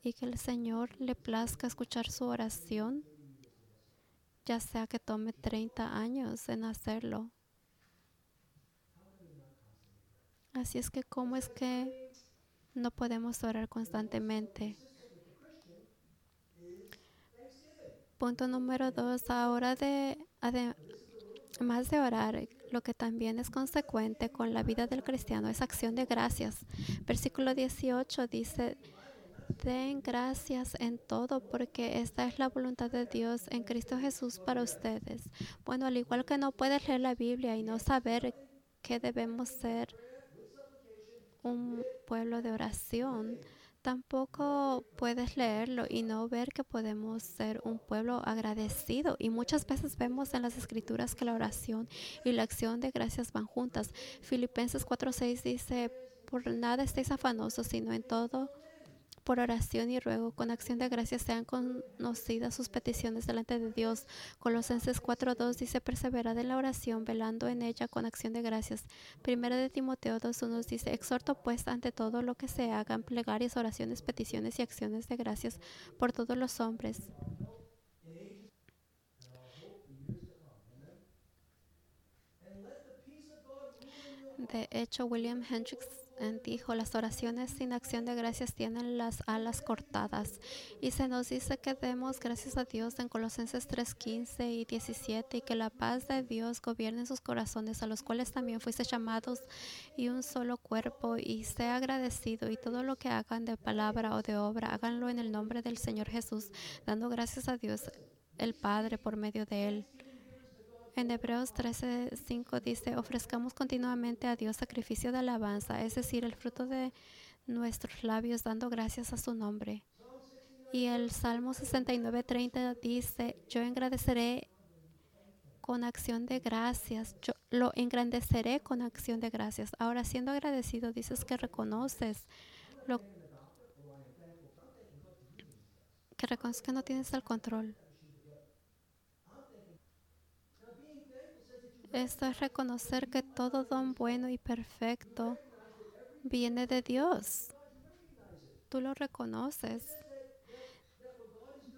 Y que, el Señor le plazca escuchar su oración, ya sea que tome 30 años en hacerlo. Así es que, ¿cómo es que no podemos orar constantemente? Punto número dos, ahora de, además de orar, lo que también es consecuente con la vida del cristiano es acción de gracias. Versículo 18 dice, den gracias en todo porque esta es la voluntad de Dios en Cristo Jesús para ustedes. Bueno, al igual que no puedes leer la Biblia y no saber qué debemos ser un pueblo de oración, tampoco puedes leerlo y no ver que podemos ser un pueblo agradecido. Y muchas veces vemos en las escrituras que la oración y la acción de gracias van juntas. Filipenses 4:6 dice, por nada estéis afanosos, sino en todo por oración y ruego, con acción de gracias sean conocidas sus peticiones delante de Dios. Colosenses 4.2 dice, perseverad en la oración, velando en ella con acción de gracias. Primera de Timoteo 2.1 dice, exhorto pues ante todo lo que se hagan plegarias, oraciones, peticiones y acciones de gracias por todos los hombres. De hecho, William Hendricks dijo, las oraciones sin acción de gracias tienen las alas cortadas. Y se nos dice que demos gracias a Dios en Colosenses 3:15 y 17 y que la paz de Dios gobierne sus corazones, a los cuales también fuiste llamados y un solo cuerpo, y sea agradecido y todo lo que hagan de palabra o de obra, háganlo en el nombre del Señor Jesús, dando gracias a Dios el Padre por medio de él. En Hebreos 13:5 dice, ofrezcamos continuamente a Dios sacrificio de alabanza, es decir, el fruto de nuestros labios dando gracias a su nombre. Y el Salmo 69:30 dice, yo engrandeceré con acción de gracias, yo lo engrandeceré con acción de gracias. Ahora, siendo agradecido, dices que reconoces lo que reconoces que no tienes el control. Esto es reconocer que todo don bueno y perfecto viene de Dios. Tú lo reconoces.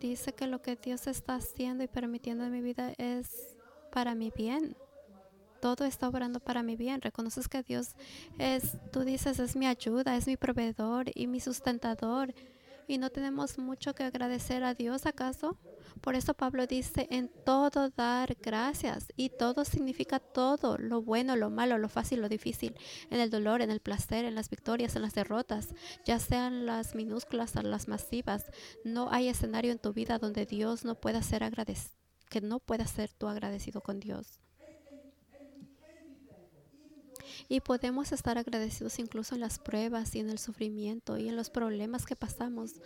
Dice que lo que Dios está haciendo y permitiendo en mi vida es para mi bien. Todo está obrando para mi bien. Reconoces que Dios es, tú dices, es mi ayuda, es mi proveedor y mi sustentador. Y no tenemos mucho que agradecer a Dios, ¿acaso? Por eso Pablo dice, en todo dar gracias. Y todo significa todo, lo bueno, lo malo, lo fácil, lo difícil, en el dolor, en el placer, en las victorias, en las derrotas, ya sean las minúsculas o las masivas. No hay escenario en tu vida donde Dios no pueda ser agradecido, que no pueda ser tú agradecido con Dios. Y podemos estar agradecidos incluso en las pruebas y en el sufrimiento y en los problemas que pasamos.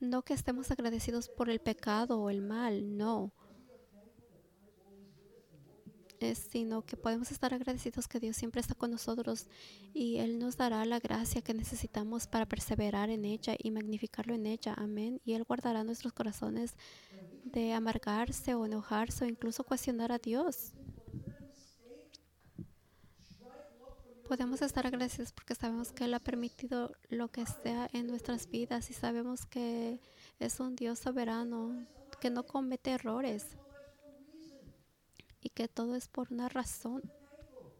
No que estemos agradecidos por el pecado o el mal, no. Es, sino que podemos estar agradecidos que Dios siempre está con nosotros y Él nos dará la gracia que necesitamos para perseverar en ella y magnificarlo en ella. Amén. Y Él guardará nuestros corazones de amargarse o enojarse o incluso cuestionar a Dios. Podemos estar agradecidos porque sabemos que Él ha permitido lo que sea en nuestras vidas y sabemos que es un Dios soberano, que no comete errores y que todo es por una razón.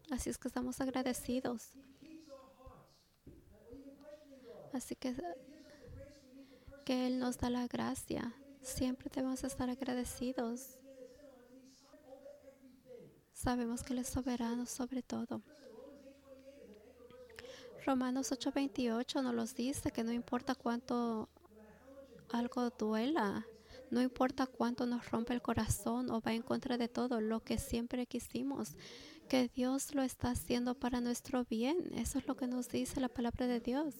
Así es que estamos agradecidos. Así que, que Él nos da la gracia. Siempre debemos estar agradecidos. Sabemos que Él es soberano sobre todo. Romanos 8:28 nos los dice que no importa cuánto algo duela, no importa cuánto nos rompe el corazón o va en contra de todo lo que siempre quisimos, que Dios lo está haciendo para nuestro bien. Eso es lo que nos dice la palabra de Dios.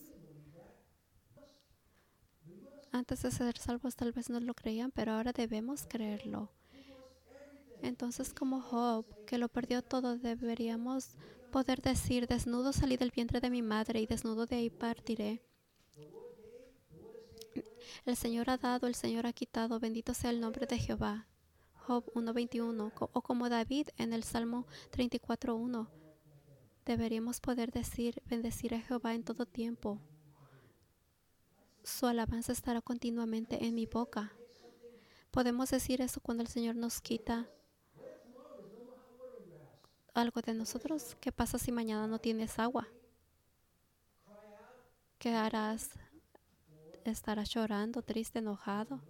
Antes de ser salvos tal vez no lo creían, pero ahora debemos creerlo. Entonces como Job, que lo perdió todo, deberíamos poder decir, desnudo salí del vientre de mi madre y desnudo de ahí partiré. El Señor ha dado, el Señor ha quitado, bendito sea el nombre de Jehová. Job 1.21 o como David en el Salmo 34.1. Deberíamos poder decir, bendecir a Jehová en todo tiempo. Su alabanza estará continuamente en mi boca. Podemos decir eso cuando el Señor nos quita algo de nosotros. ¿Qué pasa si mañana no tienes agua? ¿Qué harás? ¿Estarás llorando, triste, enojado?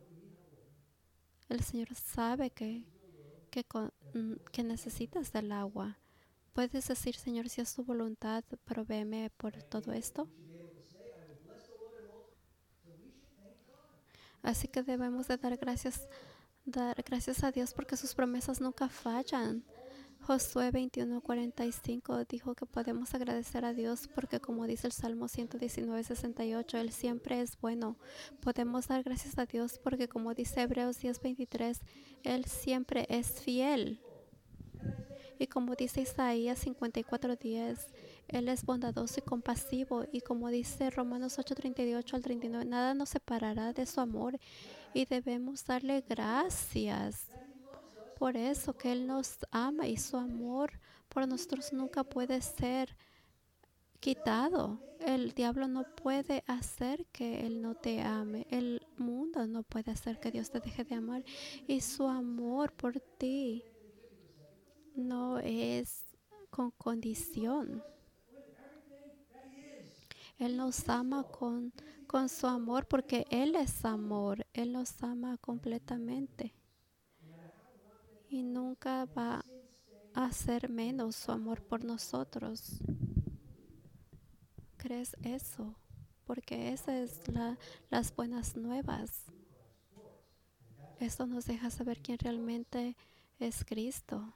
El Señor sabe que, mm, que necesitas del agua. Puedes decir, Señor, si es tu voluntad, provéeme por todo esto. Así que debemos de dar gracias, dar gracias a Dios porque sus promesas nunca fallan. Josué 21:45 dijo que podemos agradecer a Dios porque como dice el Salmo 119:68, Él siempre es bueno. Podemos dar gracias a Dios porque como dice Hebreos 10:23, Él siempre es fiel. Y como dice Isaías 54:10, Él es bondadoso y compasivo. Y como dice Romanos 8:38 al 39, nada nos separará de su amor y debemos darle gracias por eso que Él nos ama y su amor por nosotros nunca puede ser quitado. El diablo no puede hacer que Él no te ame. El mundo no puede hacer que Dios te deje de amar. Y su amor por ti no es con condición. Él nos ama con, con su amor porque Él es amor. Él nos ama completamente y nunca va a hacer menos su amor por nosotros. ¿Crees eso? Porque esas es la, las buenas nuevas. Esto nos deja saber quién realmente es Cristo.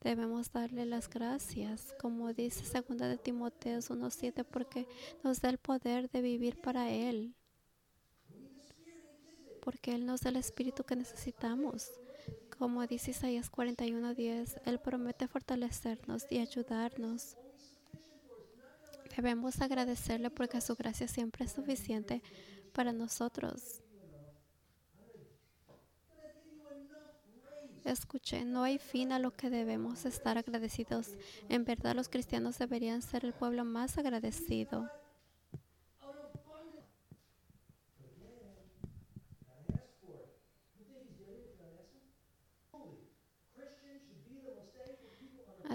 Debemos darle las gracias, como dice 2 de Timoteo 1.7, porque nos da el poder de vivir para Él porque Él nos da el espíritu que necesitamos. Como dice Isaías 41:10, Él promete fortalecernos y ayudarnos. Debemos agradecerle porque su gracia siempre es suficiente para nosotros. Escuche, no hay fin a lo que debemos estar agradecidos. En verdad los cristianos deberían ser el pueblo más agradecido.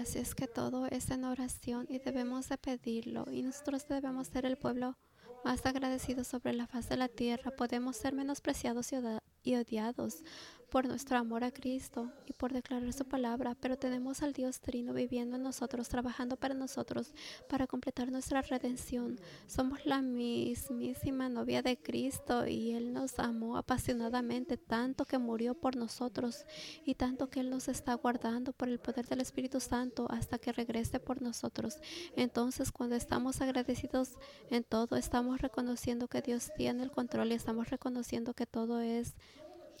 Así es que todo es en oración y debemos de pedirlo. Y nosotros debemos ser el pueblo más agradecido sobre la faz de la tierra. Podemos ser menospreciados y odiados por nuestro amor a Cristo y por declarar su palabra, pero tenemos al Dios Trino viviendo en nosotros, trabajando para nosotros, para completar nuestra redención. Somos la mismísima novia de Cristo y Él nos amó apasionadamente, tanto que murió por nosotros y tanto que Él nos está guardando por el poder del Espíritu Santo hasta que regrese por nosotros. Entonces, cuando estamos agradecidos en todo, estamos reconociendo que Dios tiene el control y estamos reconociendo que todo es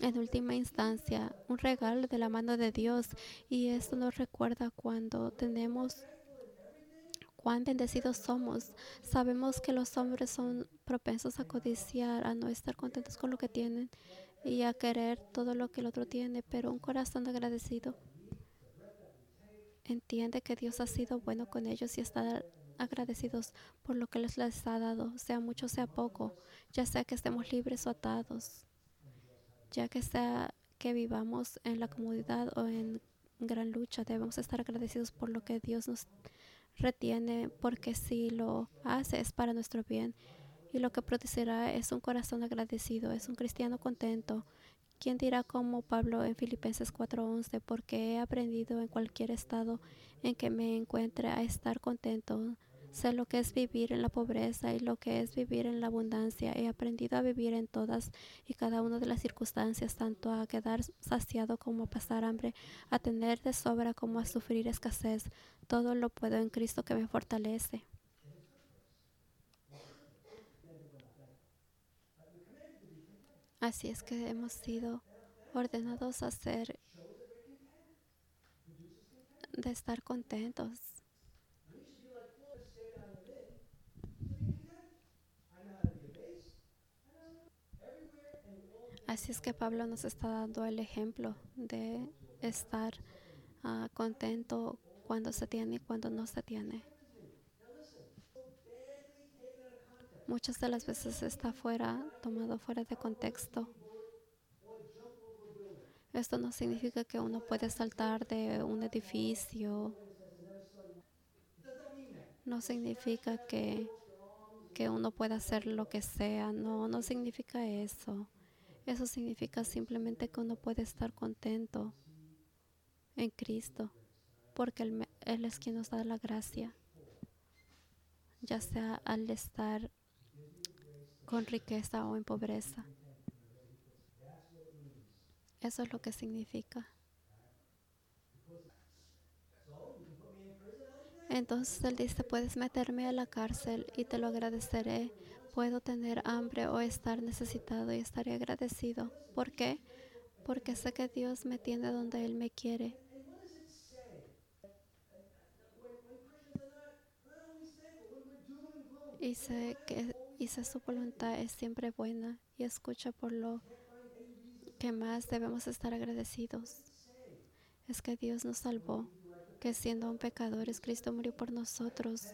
en última instancia un regalo de la mano de Dios y esto nos recuerda cuando tenemos cuán bendecidos somos. Sabemos que los hombres son propensos a codiciar, a no estar contentos con lo que tienen y a querer todo lo que el otro tiene, pero un corazón agradecido entiende que Dios ha sido bueno con ellos y está agradecidos por lo que les, les ha dado, sea mucho, sea poco, ya sea que estemos libres o atados ya que sea que vivamos en la comodidad o en gran lucha, debemos estar agradecidos por lo que Dios nos retiene, porque si lo hace es para nuestro bien y lo que producirá es un corazón agradecido, es un cristiano contento. ¿Quién dirá como Pablo en Filipenses 4:11, porque he aprendido en cualquier estado en que me encuentre a estar contento? Sé lo que es vivir en la pobreza y lo que es vivir en la abundancia. He aprendido a vivir en todas y cada una de las circunstancias, tanto a quedar saciado como a pasar hambre, a tener de sobra como a sufrir escasez. Todo lo puedo en Cristo que me fortalece. Así es que hemos sido ordenados a ser, de estar contentos Así es que Pablo nos está dando el ejemplo de estar uh, contento cuando se tiene y cuando no se tiene. Muchas de las veces está fuera, tomado fuera de contexto. Esto no significa que uno puede saltar de un edificio. No significa que, que uno pueda hacer lo que sea. No, no significa eso. Eso significa simplemente que uno puede estar contento en Cristo, porque Él, es quien nos da la gracia, ya sea al estar con riqueza o en pobreza. Eso es lo que significa. Entonces él dice, puedes meterme a la cárcel y te lo agradeceré. Puedo tener hambre o estar necesitado y estaré agradecido. ¿Por qué? Porque sé que Dios me tiene donde Él me quiere. Y sé que y sé su voluntad es siempre buena y escucha por lo que más debemos estar agradecidos. Es que Dios nos salvó, que siendo un pecadores, Cristo murió por nosotros.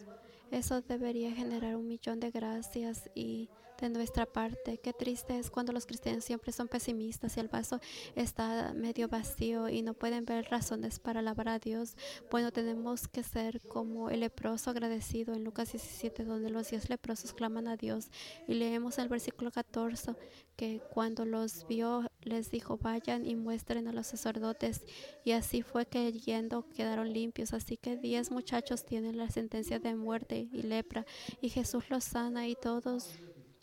Eso debería generar un millón de gracias y de nuestra parte. Qué triste es cuando los cristianos siempre son pesimistas y el vaso está medio vacío y no pueden ver razones para alabar a Dios. Bueno, tenemos que ser como el leproso agradecido en Lucas 17, donde los diez leprosos claman a Dios. Y leemos el versículo 14 que cuando los vio les dijo vayan y muestren a los sacerdotes y así fue que yendo quedaron limpios. Así que diez muchachos tienen la sentencia de muerte y lepra y Jesús los sana y todos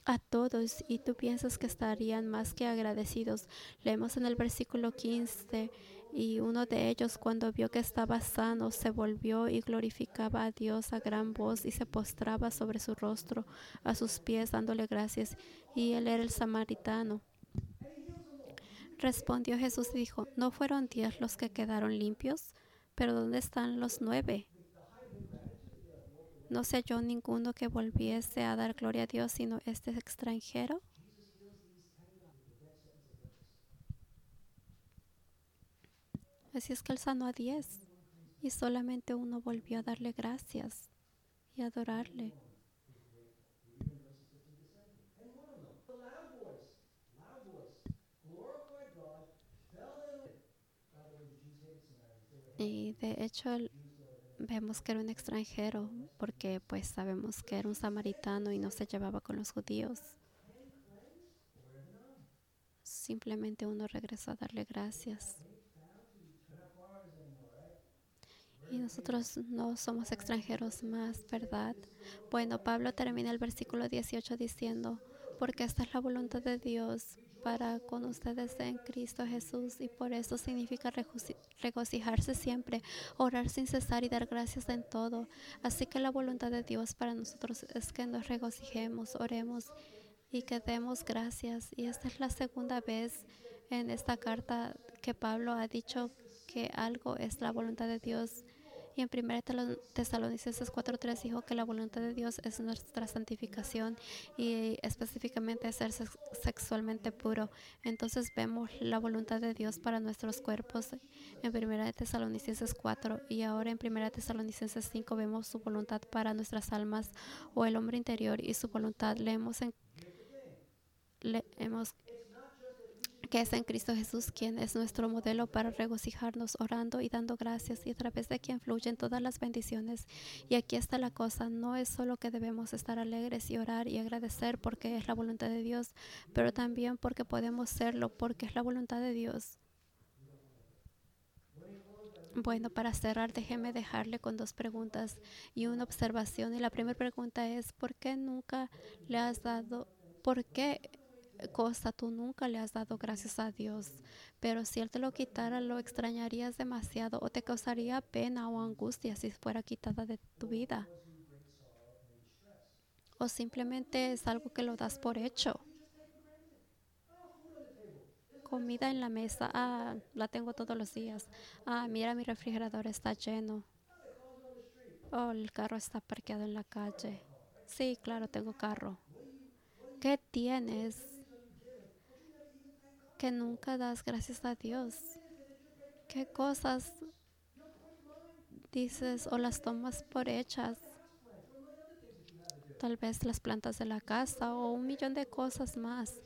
a todos. Y tú piensas que estarían más que agradecidos. Leemos en el versículo 15 y uno de ellos cuando vio que estaba sano se volvió y glorificaba a Dios a gran voz y se postraba sobre su rostro a sus pies dándole gracias. Y él era el samaritano. Respondió Jesús y dijo, ¿no fueron diez los que quedaron limpios? Pero ¿dónde están los nueve? No se halló ninguno que volviese a dar gloria a Dios, sino este extranjero. Así es que él sanó a diez y solamente uno volvió a darle gracias y adorarle. Y de hecho vemos que era un extranjero porque pues sabemos que era un samaritano y no se llevaba con los judíos. Simplemente uno regresó a darle gracias. Y nosotros no somos extranjeros más, ¿verdad? Bueno, Pablo termina el versículo 18 diciendo, porque esta es la voluntad de Dios para con ustedes en Cristo Jesús y por eso significa regocijarse siempre, orar sin cesar y dar gracias en todo. Así que la voluntad de Dios para nosotros es que nos regocijemos, oremos y que demos gracias. Y esta es la segunda vez en esta carta que Pablo ha dicho que algo es la voluntad de Dios y en 1 Tesalonicenses 4.3 dijo que la voluntad de Dios es nuestra santificación y específicamente ser sexualmente puro. Entonces vemos la voluntad de Dios para nuestros cuerpos en 1 Tesalonicenses 4 y ahora en 1 Tesalonicenses 5 vemos su voluntad para nuestras almas o el hombre interior y su voluntad. Leemos en leemos que es en Cristo Jesús quien es nuestro modelo para regocijarnos orando y dando gracias y a través de quien fluyen todas las bendiciones. Y aquí está la cosa, no es solo que debemos estar alegres y orar y agradecer porque es la voluntad de Dios, pero también porque podemos serlo porque es la voluntad de Dios. Bueno, para cerrar, déjeme dejarle con dos preguntas y una observación. Y la primera pregunta es, ¿por qué nunca le has dado, por qué cosa tú nunca le has dado gracias a Dios. Pero si Él te lo quitara, lo extrañarías demasiado o te causaría pena o angustia si fuera quitada de tu vida. O simplemente es algo que lo das por hecho. Comida en la mesa, ah, la tengo todos los días. Ah, mira, mi refrigerador está lleno. Oh, el carro está parqueado en la calle. Sí, claro, tengo carro. ¿Qué tienes? Que nunca das gracias a Dios? ¿Qué cosas dices o las tomas por hechas? Tal vez las plantas de la casa o un millón de cosas más.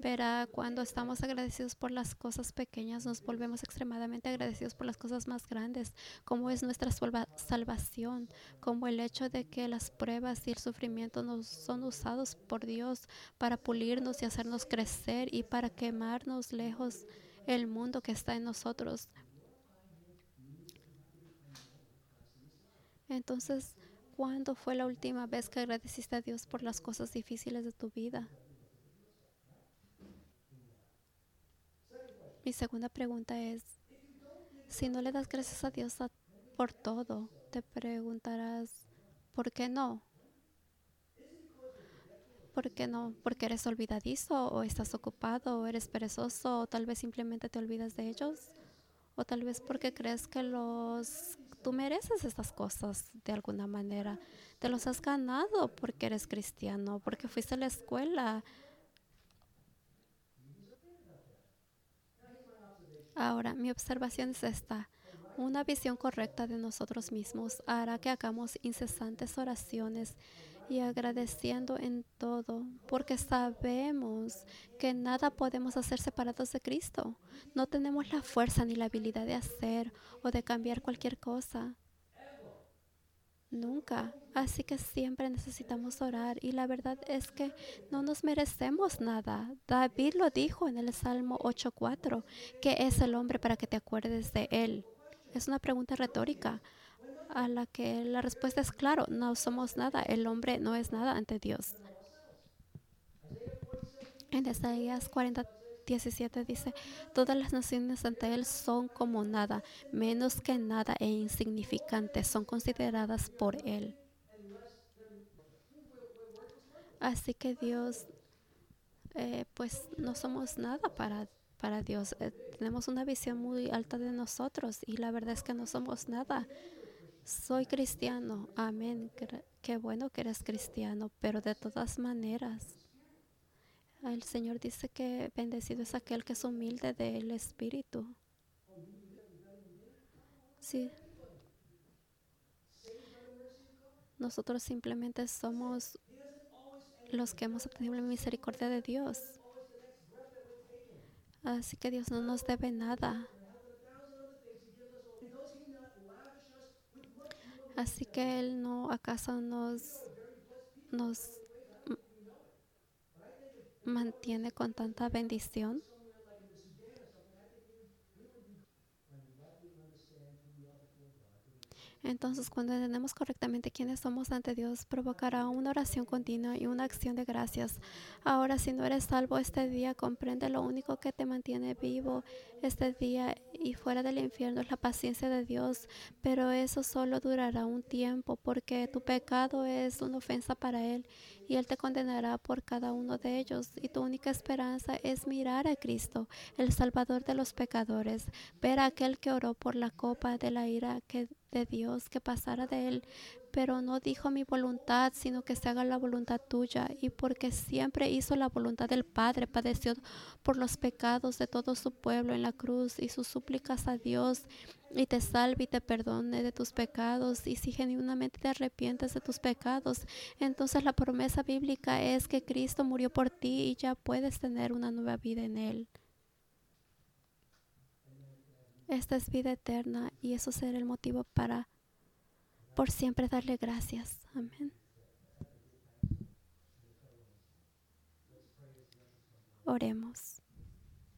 Verá, cuando estamos agradecidos por las cosas pequeñas, nos volvemos extremadamente agradecidos por las cosas más grandes, como es nuestra salvación, como el hecho de que las pruebas y el sufrimiento nos son usados por Dios para pulirnos y hacernos crecer y para quemarnos lejos el mundo que está en nosotros. Entonces, ¿cuándo fue la última vez que agradeciste a Dios por las cosas difíciles de tu vida? Mi segunda pregunta es, si no le das gracias a Dios por todo, te preguntarás, ¿por qué no? ¿Por qué no? ¿Porque eres olvidadizo o estás ocupado o eres perezoso o tal vez simplemente te olvidas de ellos? O tal vez porque crees que los tú mereces estas cosas de alguna manera. Te los has ganado porque eres cristiano, porque fuiste a la escuela, Ahora, mi observación es esta. Una visión correcta de nosotros mismos hará que hagamos incesantes oraciones y agradeciendo en todo, porque sabemos que nada podemos hacer separados de Cristo. No tenemos la fuerza ni la habilidad de hacer o de cambiar cualquier cosa. Nunca. Así que siempre necesitamos orar y la verdad es que no nos merecemos nada. David lo dijo en el Salmo 8.4, que es el hombre para que te acuerdes de él. Es una pregunta retórica a la que la respuesta es claro, no somos nada, el hombre no es nada ante Dios. En Isaías 40 17 dice, todas las naciones ante Él son como nada, menos que nada e insignificantes, son consideradas por Él. Así que Dios, eh, pues no somos nada para, para Dios. Eh, tenemos una visión muy alta de nosotros y la verdad es que no somos nada. Soy cristiano, amén. Qué bueno que eres cristiano, pero de todas maneras, el Señor dice que bendecido es aquel que es humilde del espíritu. Sí. Nosotros simplemente somos los que hemos obtenido la misericordia de Dios. Así que Dios no nos debe nada. Así que Él no, acaso nos, nos mantiene con tanta bendición? Entonces, cuando entendemos correctamente quiénes somos ante Dios, provocará una oración continua y una acción de gracias. Ahora, si no eres salvo este día, comprende lo único que te mantiene vivo este día y fuera del infierno es la paciencia de Dios, pero eso solo durará un tiempo porque tu pecado es una ofensa para Él y Él te condenará por cada uno de ellos y tu única esperanza es mirar a Cristo, el Salvador de los pecadores, ver a aquel que oró por la copa de la ira que de Dios que pasara de él, pero no dijo mi voluntad, sino que se haga la voluntad tuya. Y porque siempre hizo la voluntad del Padre, padeció por los pecados de todo su pueblo en la cruz y sus súplicas a Dios y te salve y te perdone de tus pecados. Y si genuinamente te arrepientes de tus pecados, entonces la promesa bíblica es que Cristo murió por ti y ya puedes tener una nueva vida en Él. Esta es vida eterna y eso será el motivo para por siempre darle gracias. Amén. Oremos.